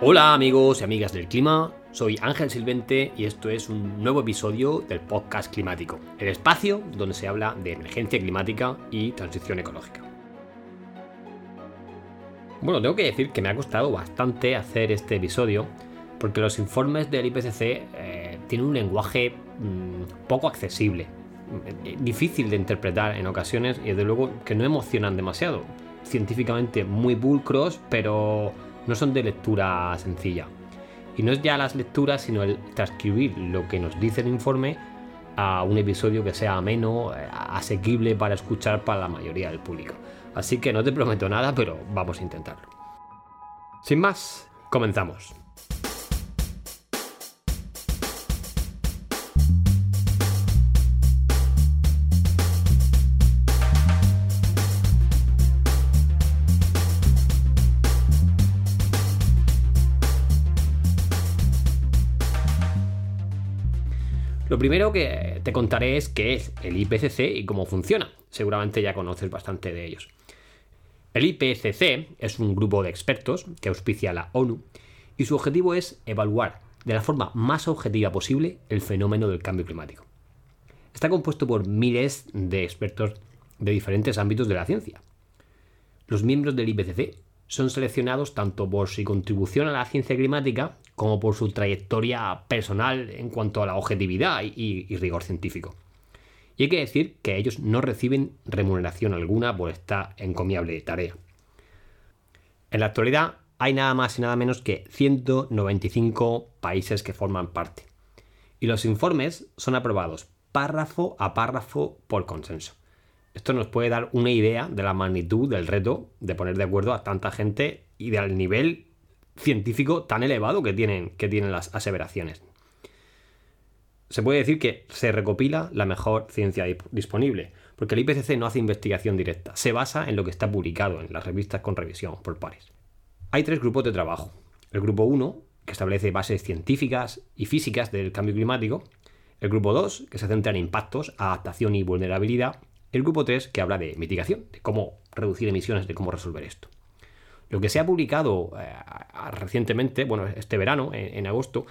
Hola amigos y amigas del clima, soy Ángel Silvente y esto es un nuevo episodio del podcast climático, el espacio donde se habla de emergencia climática y transición ecológica. Bueno, tengo que decir que me ha costado bastante hacer este episodio porque los informes del IPCC eh, tienen un lenguaje mm, poco accesible, eh, difícil de interpretar en ocasiones y desde luego que no emocionan demasiado. Científicamente muy pulcros, pero no son de lectura sencilla. Y no es ya las lecturas, sino el transcribir lo que nos dice el informe a un episodio que sea ameno, eh, asequible para escuchar para la mayoría del público. Así que no te prometo nada, pero vamos a intentarlo. Sin más, comenzamos. Lo primero que te contaré es qué es el IPCC y cómo funciona. Seguramente ya conoces bastante de ellos. El IPCC es un grupo de expertos que auspicia la ONU y su objetivo es evaluar de la forma más objetiva posible el fenómeno del cambio climático. Está compuesto por miles de expertos de diferentes ámbitos de la ciencia. Los miembros del IPCC son seleccionados tanto por su contribución a la ciencia climática como por su trayectoria personal en cuanto a la objetividad y, rigor científico. Y hay que decir que ellos no reciben remuneración alguna por esta encomiable tarea. En la actualidad hay nada más y nada menos que 195 países que forman parte. Y los informes son aprobados párrafo a párrafo por consenso. Esto nos puede dar una idea de la magnitud del reto de poner de acuerdo a tanta gente y del nivel científico tan elevado que tienen, que tienen las aseveraciones. Se puede decir que se recopila la mejor ciencia disponible, porque el IPCC no hace investigación directa, se basa en lo que está publicado en las revistas con revisión por pares. Hay tres grupos de trabajo. El grupo 1, que establece bases científicas y físicas del cambio climático. El grupo 2, que se centra en impactos, adaptación y vulnerabilidad el grupo 3 que habla de mitigación, de cómo reducir emisiones, de cómo resolver esto. Lo que se ha publicado eh, recientemente, bueno, este verano, en, agosto,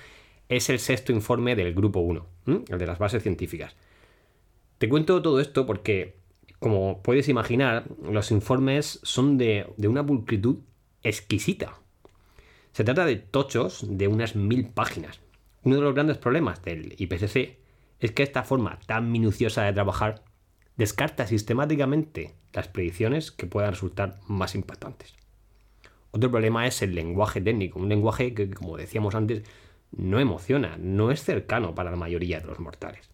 es el sexto informe del grupo 1, el de las bases científicas. Te cuento todo esto porque, como puedes imaginar, los informes son de, de una pulcritud exquisita. Se trata de tochos de unas mil páginas. Uno de los grandes problemas del IPCC es que esta forma tan minuciosa de trabajar descarta sistemáticamente las predicciones que puedan resultar más impactantes. Otro problema es el lenguaje técnico, un lenguaje que, como decíamos antes, no emociona, no es cercano para la mayoría de los mortales.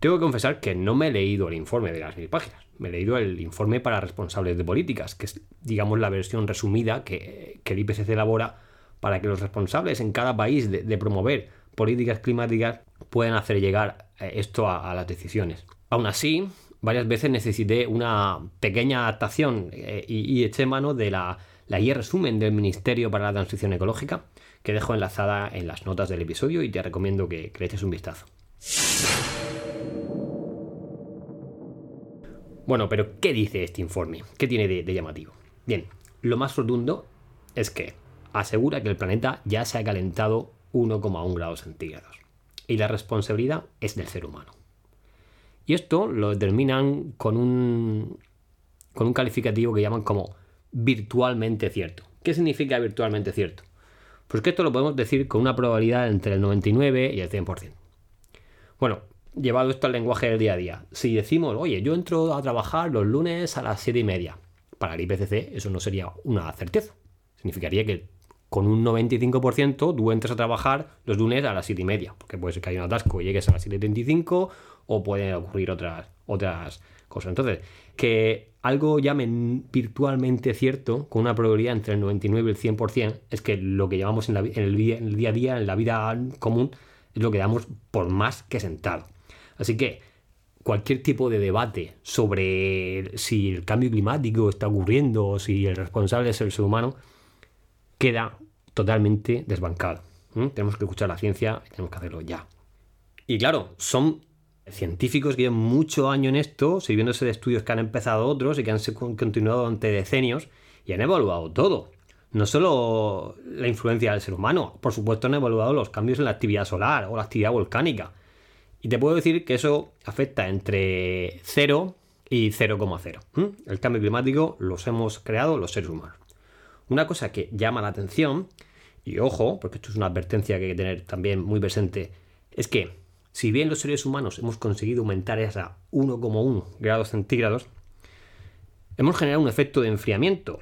Tengo que confesar que no me he leído el informe de las mil páginas, me he leído el informe para responsables de políticas, que es, digamos, la versión resumida que, el IPCC elabora para que los responsables en cada país de, promover políticas climáticas puedan hacer llegar eh, esto a las decisiones. Aún así, varias veces necesité una pequeña adaptación eh, y, eché mano de la, guía resumen del Ministerio para la Transición Ecológica, que dejo enlazada en las notas del episodio y te recomiendo que, le eches un vistazo. Bueno, pero ¿qué dice este informe? ¿Qué tiene de, de llamativo? Bien, lo más rotundo es que asegura que el planeta ya se ha calentado 1,1 grados centígrados y la responsabilidad es del ser humano. Y esto lo determinan con un, con un calificativo que llaman como virtualmente cierto. ¿Qué significa virtualmente cierto? Pues que esto lo podemos decir con una probabilidad entre el 99 y el 100%. Bueno, llevado esto al lenguaje del día a día, si decimos, oye, yo entro a trabajar los lunes a las 7 y media, para el IPCC eso no sería una certeza. Significaría que con un 95% tú entres a trabajar los lunes a las 7 y media, porque puede ser que haya un atasco y llegues a las 7.35 o pueden ocurrir otras, otras cosas. Entonces, que algo llamen virtualmente cierto, con una probabilidad entre el 99 y el 100%, es que lo que llamamos en, el, día a día, en la vida común, es lo que damos por más que sentado. Así que cualquier tipo de debate sobre si el cambio climático está ocurriendo o si el responsable es el ser humano, queda totalmente desbancado. Tenemos que escuchar la ciencia y tenemos que hacerlo ya. Y claro, son científicos que llevan mucho año en esto, sirviéndose de estudios que han empezado otros y que han continuado durante decenios y han evaluado todo. no solo la influencia del ser humano, por supuesto han evaluado los cambios en la actividad solar o la actividad volcánica. Y te puedo decir que eso afecta entre 0 y 0,0. El cambio climático los hemos creado los seres humanos. Una cosa que llama la atención, y ojo, porque esto es una advertencia que hay que tener también muy presente, es que si bien los seres humanos hemos conseguido aumentar esa 1,1 grados centígrados, hemos generado un efecto de enfriamiento.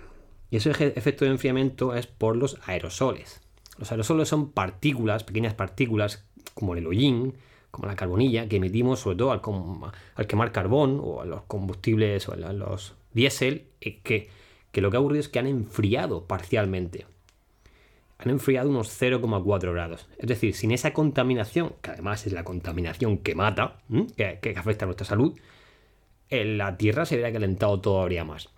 Y ese efecto de enfriamiento es por los aerosoles. Los aerosoles son partículas, pequeñas partículas, como el hollín, como la carbonilla, que emitimos sobre todo al, quemar carbón o a los combustibles o a los diésel, eh, que, que lo que ha ocurrido es que han enfriado parcialmente. Han enfriado unos 0,4 grados. Es decir, sin esa contaminación, que además es la contaminación que mata, que, afecta a nuestra salud, la Tierra se hubiera calentado todavía más.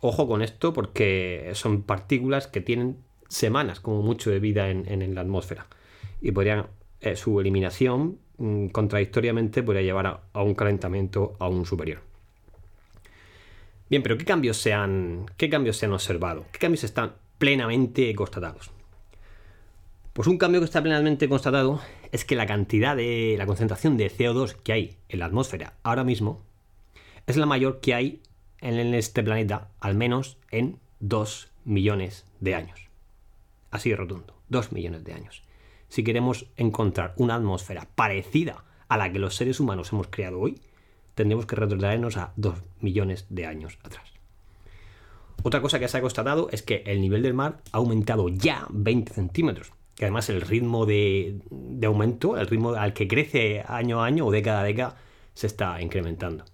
Ojo con esto porque son partículas que tienen semanas como mucho de vida en, la atmósfera y podrían eh, su eliminación mm, contradictoriamente podría llevar a, un calentamiento aún superior. Bien, pero ¿qué cambios se han, qué cambios se han observado? ¿Qué cambios están plenamente constatados? Pues un cambio que está plenamente constatado es que la cantidad de la concentración de CO2 que hay en la atmósfera ahora mismo es la mayor que hay en este planeta, al menos en 2 millones de años. Así de rotundo, 2 millones de años. Si queremos encontrar una atmósfera parecida a la que los seres humanos hemos creado hoy, tendremos que retrocedernos a 2 millones de años atrás. Otra cosa que se ha constatado es que el nivel del mar ha aumentado ya 20 centímetros, que además el ritmo de, aumento, el ritmo al que crece año a año o década a década, se está incrementando.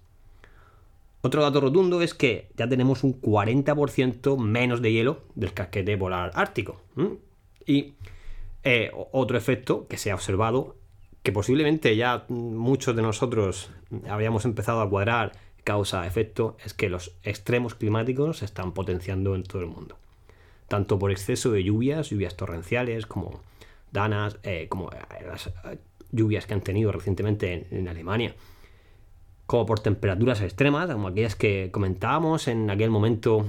Otro dato rotundo es que ya tenemos un 40% menos de hielo del casquete polar ártico. Y eh, otro efecto que se ha observado, que posiblemente ya muchos de nosotros habíamos empezado a cuadrar causa-efecto, es que los extremos climáticos se están potenciando en todo el mundo. Tanto por exceso de lluvias, lluvias torrenciales, como danas, eh, como eh, las lluvias que han tenido recientemente en Alemania como por temperaturas extremas, como aquellas que comentábamos en aquel momento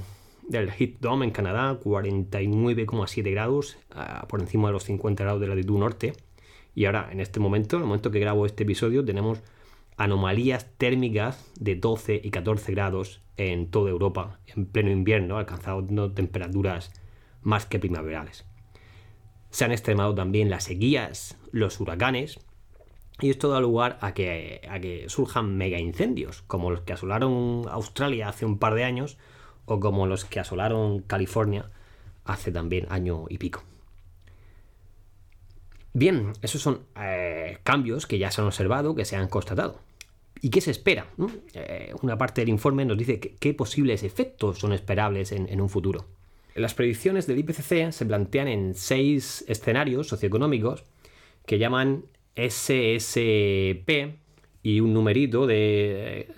del Heat Dome en Canadá, 49,7 grados, ah, por encima de los 50 grados de latitud norte. Y ahora, en este momento, en el momento que grabo este episodio, tenemos anomalías térmicas de 12 y 14 grados en toda Europa, en pleno invierno, alcanzando temperaturas más que primaverales. Se han extremado también las sequías, los huracanes, y esto da lugar a que, a que surjan mega incendios, como los que asolaron Australia hace un par de años o como los que asolaron California hace también año y pico. Bien, esos son eh, cambios que ya se han observado, que se han constatado. ¿Y qué se espera? Eh, una parte del informe nos dice qué posibles efectos son esperables en, en un futuro. Las predicciones del IPCC se plantean en seis escenarios socioeconómicos que llaman SSP y un numerito de,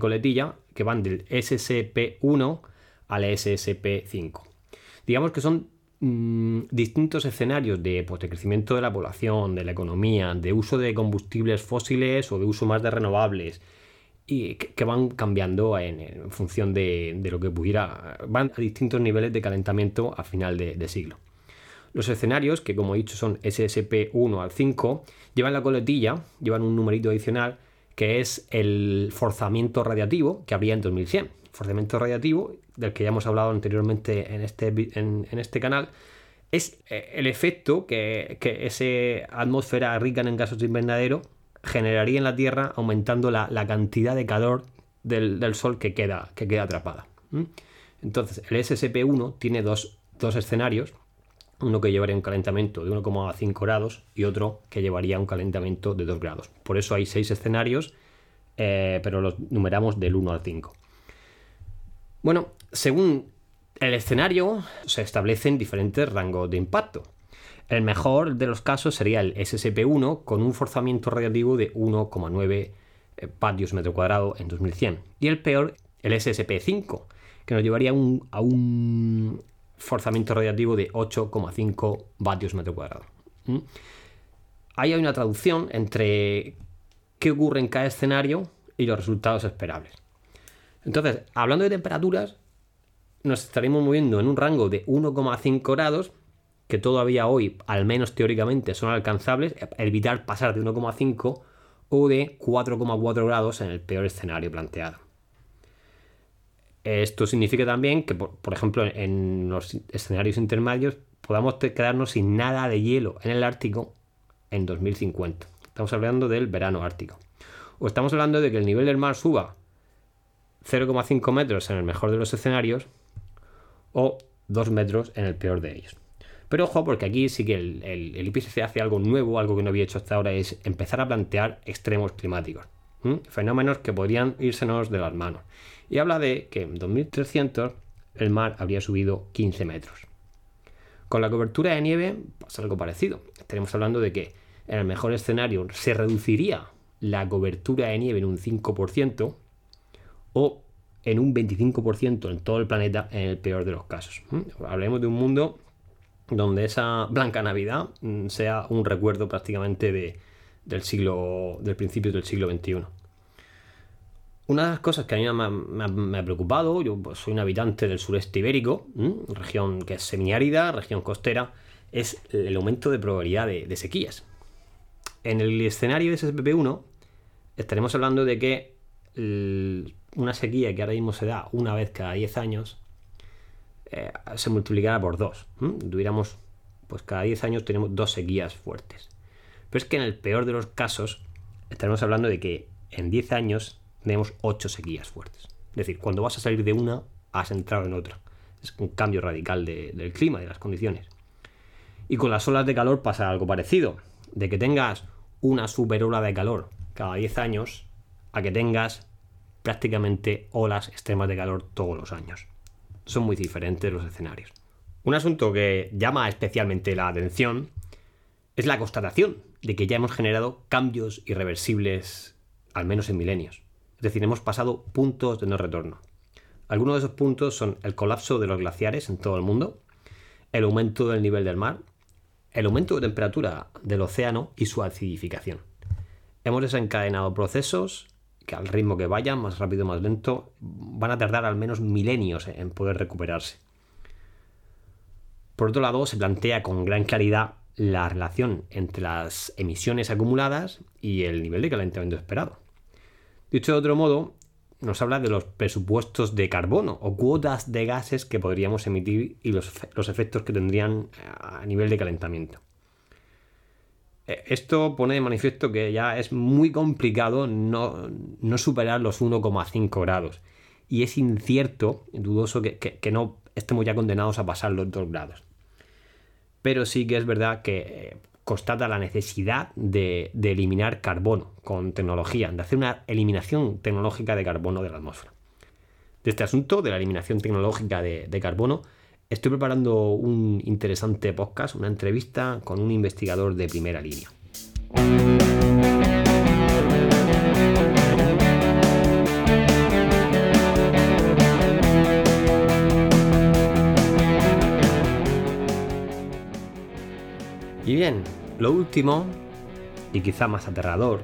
coletilla que van del SSP1 al SSP5. Digamos que son mm, distintos escenarios de, pues, de, crecimiento de la población, de la economía, de uso de combustibles fósiles o de uso más de renovables y que, van cambiando en, función de, lo que pudiera, van a distintos niveles de calentamiento a final de siglo. Los escenarios, que como he dicho son SSP1 al 5, llevan la coletilla, llevan un numerito adicional que es el forzamiento radiativo que habría en 2100. Forzamiento radiativo, del que ya hemos hablado anteriormente en este, en, este canal, es eh, el efecto que, que esa atmósfera rica en gases de invernadero generaría en la Tierra aumentando la, cantidad de calor del, Sol que queda, que queda atrapada. Entonces, el SSP1 tiene dos, dos escenarios uno que llevaría un calentamiento de 1,5 grados y otro que llevaría un calentamiento de 2 grados. Por eso hay seis escenarios, eh, pero los numeramos del 1 al 5. Bueno, según el escenario se establecen diferentes rangos de impacto. El mejor de los casos sería el SSP1 con un forzamiento radiativo de 1,9 vatios metro cuadrado en 2100. Y el peor, el SSP5, que nos llevaría a un forzamiento radiativo de 8,5 vatios metro cuadrado. ¿Mm? Ahí hay una traducción entre qué ocurre en cada escenario y los resultados esperables. Entonces, hablando de temperaturas, nos estaremos moviendo en un rango de 1,5 grados, que todavía hoy, al menos teóricamente, son alcanzables, evitar pasar de 1,5 o de 4,4 grados en el peor escenario planteado. Esto significa también que, por, ejemplo, en los escenarios intermedios podamos quedarnos sin nada de hielo en el Ártico en 2050. Estamos hablando del verano ártico. O estamos hablando de que el nivel del mar suba 0,5 metros en el mejor de los escenarios o 2 metros en el peor de ellos. Pero ojo, porque aquí sí que el, IPCC hace algo nuevo, algo que no había hecho hasta ahora, es empezar a plantear extremos climáticos, fenómenos que podrían írsenos de las manos. Y habla de que en 2300 el mar habría subido 15 metros. Con la cobertura de nieve pasa algo parecido. Estaremos hablando de que en el mejor escenario se reduciría la cobertura de nieve en un 5% o en un 25% en todo el planeta en el peor de los casos. Hablemos de un mundo donde esa blanca Navidad mm, sea un recuerdo prácticamente del siglo del principio del siglo XXI. Una de las cosas que a mí me ha, preocupado, yo soy un habitante del sureste ibérico, región que es semiárida, región costera, es el aumento de probabilidad de, sequías. En el escenario de SSP1 estaremos hablando de que una sequía que ahora mismo se da una vez cada 10 años eh, se multiplicará por dos. Tuviéramos, pues cada 10 años tenemos dos sequías fuertes. Pero es que en el peor de los casos estaremos hablando de que en 10 años tenemos 8 sequías fuertes. Es decir, cuando vas a salir de una, has entrado en otra. Es un cambio radical del clima, de las condiciones. Y con las olas de calor pasa algo parecido. De que tengas una super ola de calor cada 10 años a que tengas prácticamente olas extremas de calor todos los años son muy diferentes los escenarios. Un asunto que llama especialmente la atención es la constatación de que ya hemos generado cambios irreversibles, al menos en milenios. Es decir, hemos pasado puntos de no retorno. Algunos de esos puntos son el colapso de los glaciares en todo el mundo, el aumento del nivel del mar, el aumento de temperatura del océano y su acidificación. Hemos desencadenado procesos que al ritmo que vayan, más rápido más lento, van a tardar al menos milenios en poder recuperarse. Por otro lado, se plantea con gran claridad la relación entre las emisiones acumuladas y el nivel de calentamiento esperado. Dicho de otro modo, nos habla de los presupuestos de carbono o cuotas de gases que podríamos emitir y los, los efectos que tendrían a nivel de calentamiento. Eh, esto pone de manifiesto que ya es muy complicado no, superar los 1,5 grados. Y es incierto, dudoso, que, no estemos ya condenados a pasar los 2 grados. Pero sí que es verdad que eh, constata la necesidad de, eliminar carbono con tecnología, de hacer una eliminación tecnológica de carbono de la atmósfera. De este asunto, de la eliminación tecnológica de carbono, Estoy preparando un interesante podcast, una entrevista con un investigador de primera línea. Y bien, lo último, y quizá más aterrador,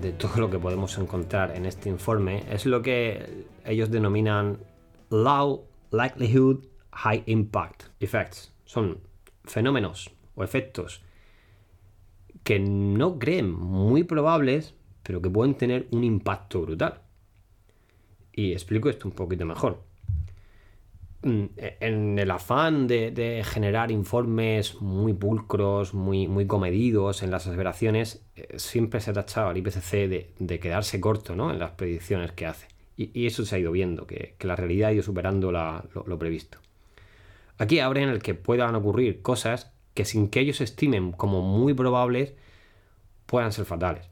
de todo lo que podemos encontrar en este informe es lo que ellos denominan low likelihood High Impact Effects. Son fenómenos o efectos que no creen muy probables, pero que pueden tener un impacto brutal. Y explico esto un poquito mejor. Mm, en el afán de, generar informes muy pulcros, muy, muy comedidos en las aseveraciones, eh, siempre se ha tachado al IPCC de, quedarse corto ¿no? en las predicciones que hace. Y, eso se ha ido viendo, que, la realidad ha ido superando lo previsto. Aquí abren el que puedan ocurrir cosas que sin que ellos estimen como muy probables puedan ser fatales.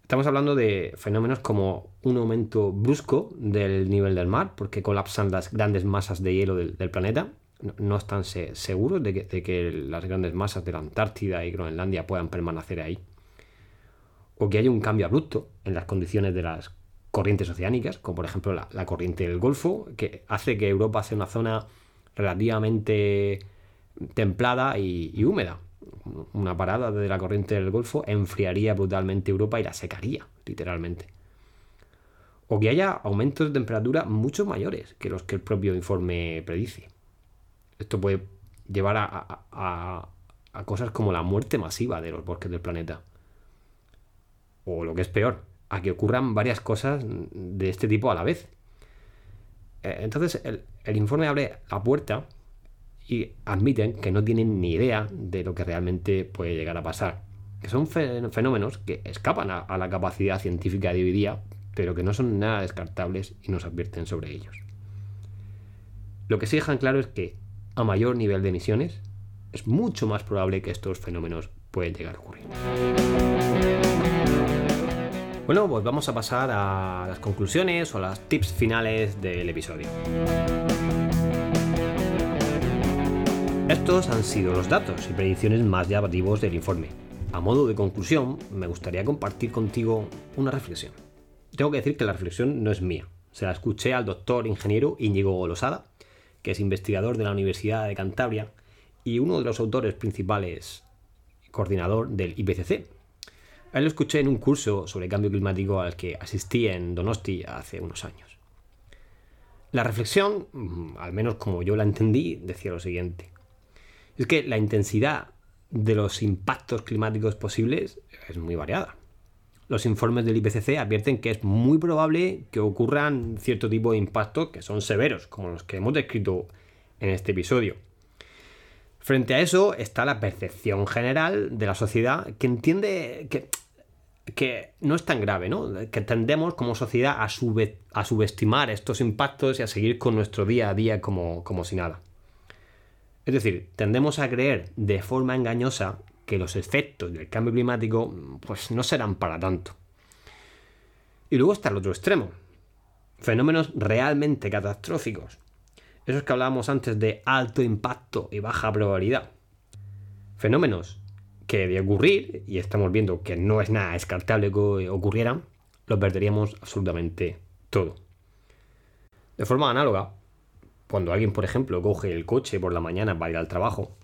Estamos hablando de fenómenos como un aumento brusco del nivel del mar, porque colapsan las grandes masas de hielo del, planeta. No, están seguros de que, las grandes masas de la Antártida y Groenlandia puedan permanecer ahí. O que haya un cambio abrupto en las condiciones de las corrientes oceánicas, como por ejemplo la, la corriente del Golfo, que hace que Europa sea una zona relativamente templada y, húmeda. Una parada de la corriente del Golfo enfriaría brutalmente Europa y la secaría, literalmente. o que haya aumentos de temperatura mucho mayores que los que el propio informe predice. Esto puede llevar a, cosas como la muerte masiva de los bosques del planeta. O lo que es peor, a que ocurran varias cosas de este tipo a la vez. Eh, entonces el, informe abre la puerta y admiten que no tienen ni idea de lo que realmente puede llegar a pasar. Que son fenómenos que escapan a, a la capacidad científica de hoy día, pero que no son nada descartables y nos advierten sobre ellos. Lo que sí dejan claro es que a mayor nivel de emisiones, es mucho más probable que estos fenómenos pueden llegar a ocurrir. Bueno, pues vamos a pasar a las conclusiones o las tips finales del episodio. Estos han sido los datos y predicciones más llamativos del informe. A modo de conclusión, me gustaría compartir contigo una reflexión. Tengo que decir que la reflexión no es mía. Se la escuché al doctor ingeniero Íñigo Losada, que es investigador de la Universidad de Cantabria y uno de los autores principales, coordinador del IPCC. A él lo escuché en un curso sobre cambio climático al que asistí en Donosti hace unos años. La reflexión, mm, al menos como yo la entendí, decía lo siguiente. Es que la intensidad de los impactos climáticos posibles es muy variada los informes del IPCC advierten que es muy probable que ocurran cierto tipo de impactos que son severos, como los que hemos descrito en este episodio. Frente a eso está la percepción general de la sociedad que entiende que, que no es tan grave, ¿no? que tendemos como sociedad a, subestimar estos impactos y a seguir con nuestro día a día como, como si nada. Es decir, tendemos a creer de forma engañosa que los efectos del cambio climático pues no serán para tanto. Y luego está el otro extremo. Fenómenos realmente catastróficos. Esos que hablábamos antes de alto impacto y baja probabilidad. Fenómenos que de ocurrir, y estamos viendo que no es nada descartable que ocurrieran, lo perderíamos absolutamente todo. De forma análoga, cuando alguien, por ejemplo, coge el coche por la mañana para ir al trabajo,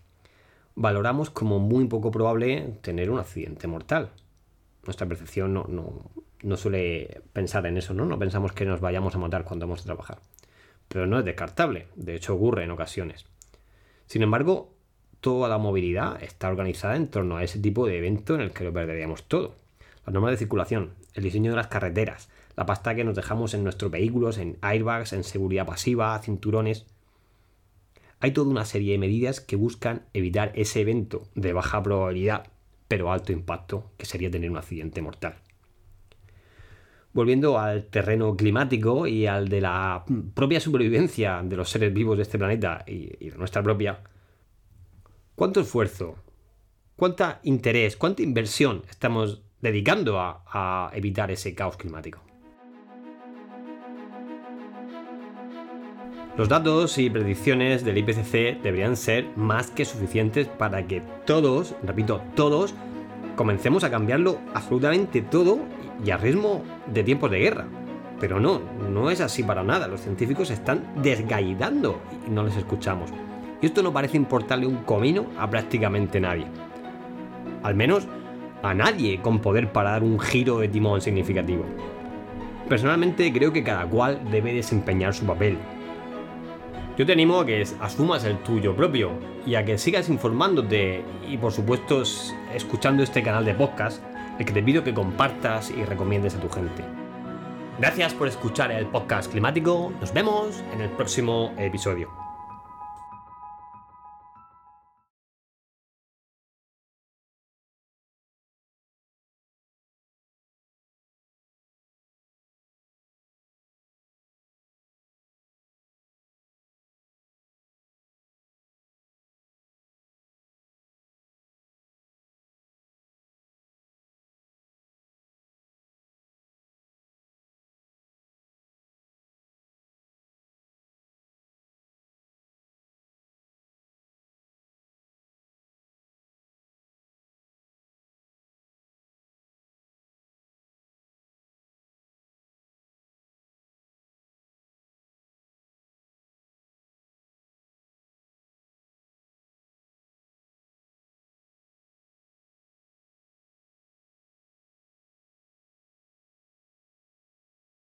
valoramos como muy poco probable tener un accidente mortal. Nuestra percepción no, suele pensar en eso, ¿no? No pensamos que nos vayamos a matar cuando vamos a trabajar. Pero no es descartable, de hecho ocurre en ocasiones. Sin embargo, toda la movilidad está organizada en torno a ese tipo de evento en el que lo perderíamos todo. Las normas de circulación, el diseño de las carreteras, la pasta que nos dejamos en nuestros vehículos, en airbags, en seguridad pasiva, cinturones, hay toda una serie de medidas que buscan evitar ese evento de baja probabilidad pero alto impacto que sería tener un accidente mortal. Volviendo al terreno climático y al de la propia supervivencia de los seres vivos de este planeta y, de nuestra propia, ¿cuánto esfuerzo, cuánta interés, cuánta inversión estamos dedicando a evitar ese caos climático? Los datos y predicciones del IPCC deberían ser más que suficientes para que todos, repito, todos, comencemos a cambiarlo absolutamente todo y a ritmo de tiempos de guerra. Pero no, no es así para nada. Los científicos están desgallidando y no les escuchamos. Y esto no parece importarle un comino a prácticamente nadie. Al menos a nadie con poder para dar un giro de timón significativo. Personalmente creo que cada cual debe desempeñar su papel yo te animo a que asumas el tuyo propio y a que sigas informándote y por supuesto escuchando este canal de podcast, el que te pido que compartas y recomiendes a tu gente. Gracias por escuchar el podcast climático, nos vemos en el próximo episodio.